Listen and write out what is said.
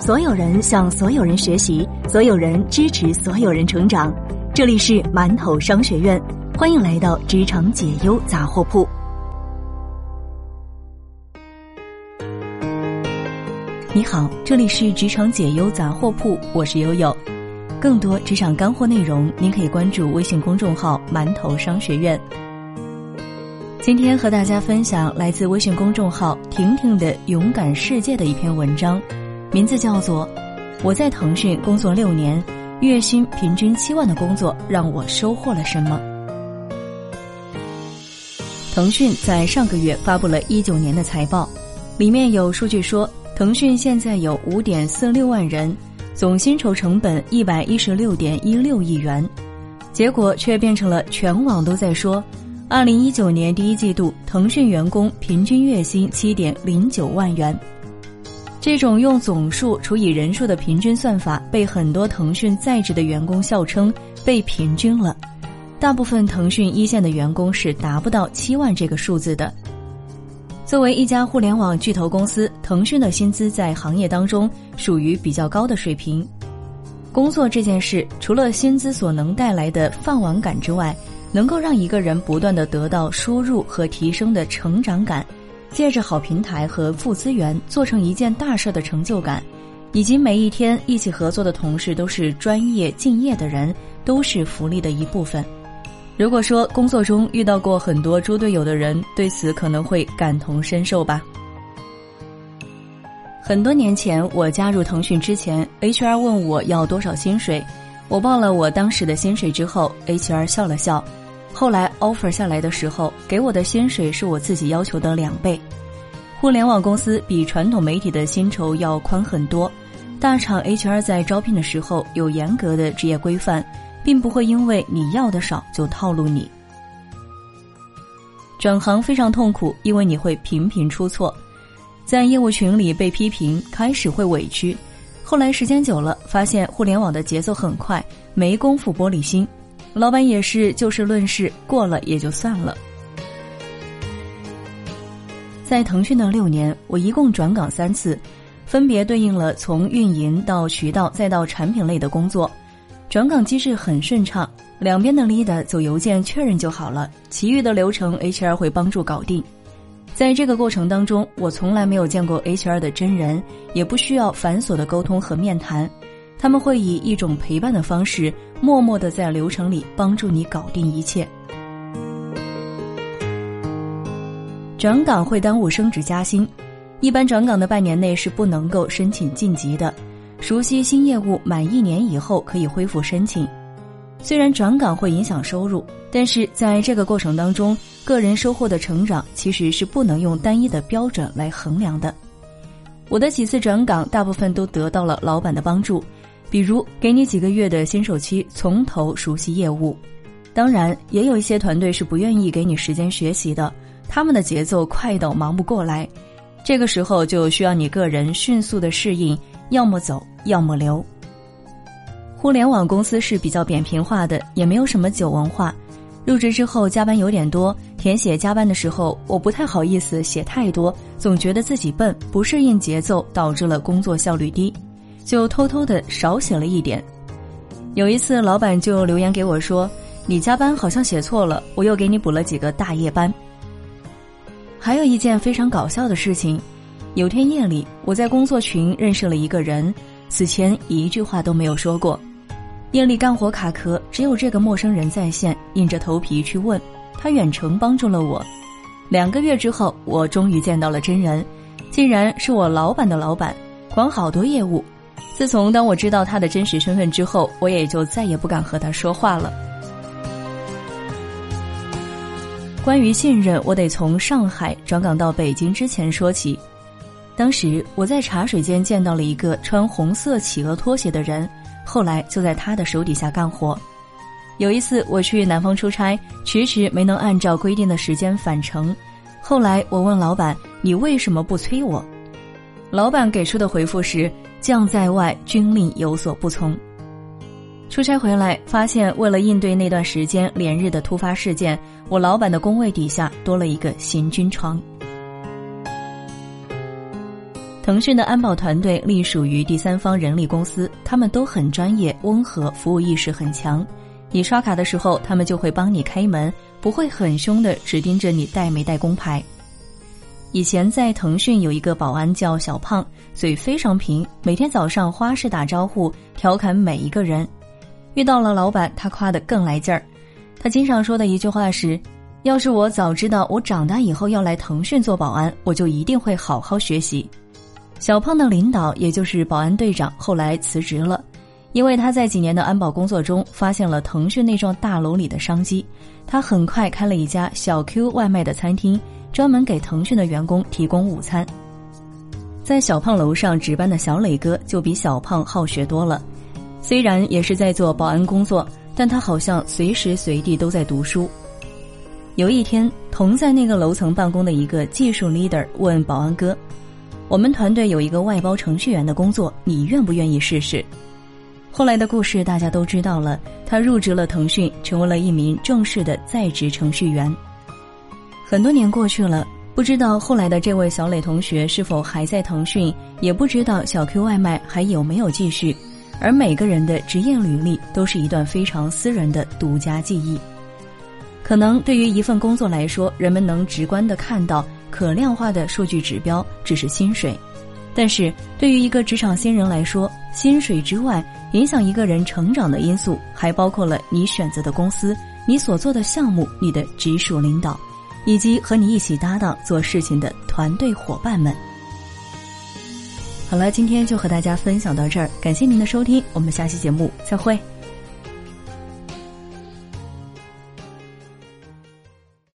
所有人向所有人学习，所有人支持所有人成长。这里是馒头商学院，欢迎来到职场解忧杂货铺。你好，这里是职场解忧杂货铺，我是悠悠。更多职场干货内容，您可以关注微信公众号“馒头商学院”。今天和大家分享来自微信公众号“婷婷的勇敢世界”的一篇文章。名字叫做《我在腾讯工作六年，月薪平均七万的工作让我收获了什么》。腾讯在上个月发布了一九年的财报，里面有数据说，腾讯现在有五点四六万人，总薪酬成本一百一十六点一六亿元，结果却变成了全网都在说，二零一九年第一季度腾讯员工平均月薪七点零九万元。这种用总数除以人数的平均算法，被很多腾讯在职的员工笑称被平均了。大部分腾讯一线的员工是达不到七万这个数字的。作为一家互联网巨头公司，腾讯的薪资在行业当中属于比较高的水平。工作这件事，除了薪资所能带来的饭碗感之外，能够让一个人不断的得到输入和提升的成长感。借着好平台和富资源做成一件大事的成就感，以及每一天一起合作的同事都是专业敬业的人，都是福利的一部分。如果说工作中遇到过很多猪队友的人，对此可能会感同身受吧。很多年前我加入腾讯之前，HR 问我要多少薪水，我报了我当时的薪水之后，HR 笑了笑。后来 offer 下来的时候，给我的薪水是我自己要求的两倍。互联网公司比传统媒体的薪酬要宽很多，大厂 HR 在招聘的时候有严格的职业规范，并不会因为你要的少就套路你。转行非常痛苦，因为你会频频出错，在业务群里被批评，开始会委屈，后来时间久了，发现互联网的节奏很快，没工夫玻璃心。老板也是就事论事，过了也就算了。在腾讯的六年，我一共转岗三次，分别对应了从运营到渠道再到产品类的工作。转岗机制很顺畅，两边的 leader 走邮件确认就好了，其余的流程 HR 会帮助搞定。在这个过程当中，我从来没有见过 HR 的真人，也不需要繁琐的沟通和面谈。他们会以一种陪伴的方式，默默的在流程里帮助你搞定一切。转岗会耽误升职加薪，一般转岗的半年内是不能够申请晋级的。熟悉新业务满一年以后可以恢复申请。虽然转岗会影响收入，但是在这个过程当中，个人收获的成长其实是不能用单一的标准来衡量的。我的几次转岗，大部分都得到了老板的帮助。比如给你几个月的新手期，从头熟悉业务。当然，也有一些团队是不愿意给你时间学习的，他们的节奏快到忙不过来。这个时候就需要你个人迅速的适应，要么走，要么留。互联网公司是比较扁平化的，也没有什么酒文化。入职之后加班有点多，填写加班的时候，我不太好意思写太多，总觉得自己笨，不适应节奏，导致了工作效率低。就偷偷的少写了一点，有一次老板就留言给我说：“你加班好像写错了，我又给你补了几个大夜班。”还有一件非常搞笑的事情，有天夜里我在工作群认识了一个人，此前一句话都没有说过，夜里干活卡壳，只有这个陌生人在线，硬着头皮去问，他远程帮助了我。两个月之后，我终于见到了真人，竟然是我老板的老板，管好多业务。自从当我知道他的真实身份之后，我也就再也不敢和他说话了。关于信任，我得从上海转岗到北京之前说起。当时我在茶水间见到了一个穿红色企鹅拖鞋的人，后来就在他的手底下干活。有一次我去南方出差，迟迟没能按照规定的时间返程，后来我问老板：“你为什么不催我？”老板给出的回复是。将在外，军令有所不从。出差回来，发现为了应对那段时间连日的突发事件，我老板的工位底下多了一个行军床。腾讯的安保团队隶属于第三方人力公司，他们都很专业、温和，服务意识很强。你刷卡的时候，他们就会帮你开门，不会很凶的只盯着你带没带工牌。以前在腾讯有一个保安叫小胖，嘴非常贫，每天早上花式打招呼，调侃每一个人。遇到了老板，他夸得更来劲儿。他经常说的一句话是：“要是我早知道我长大以后要来腾讯做保安，我就一定会好好学习。”小胖的领导，也就是保安队长，后来辞职了，因为他在几年的安保工作中发现了腾讯那幢大楼里的商机。他很快开了一家小 Q 外卖的餐厅，专门给腾讯的员工提供午餐。在小胖楼上值班的小磊哥就比小胖好学多了，虽然也是在做保安工作，但他好像随时随地都在读书。有一天，同在那个楼层办公的一个技术 leader 问保安哥。我们团队有一个外包程序员的工作，你愿不愿意试试？后来的故事大家都知道了，他入职了腾讯，成为了一名正式的在职程序员。很多年过去了，不知道后来的这位小磊同学是否还在腾讯，也不知道小 Q 外卖还有没有继续。而每个人的职业履历都是一段非常私人的独家记忆。可能对于一份工作来说，人们能直观的看到。可量化的数据指标只是薪水，但是对于一个职场新人来说，薪水之外，影响一个人成长的因素还包括了你选择的公司、你所做的项目、你的直属领导，以及和你一起搭档做事情的团队伙伴们。好了，今天就和大家分享到这儿，感谢您的收听，我们下期节目再会。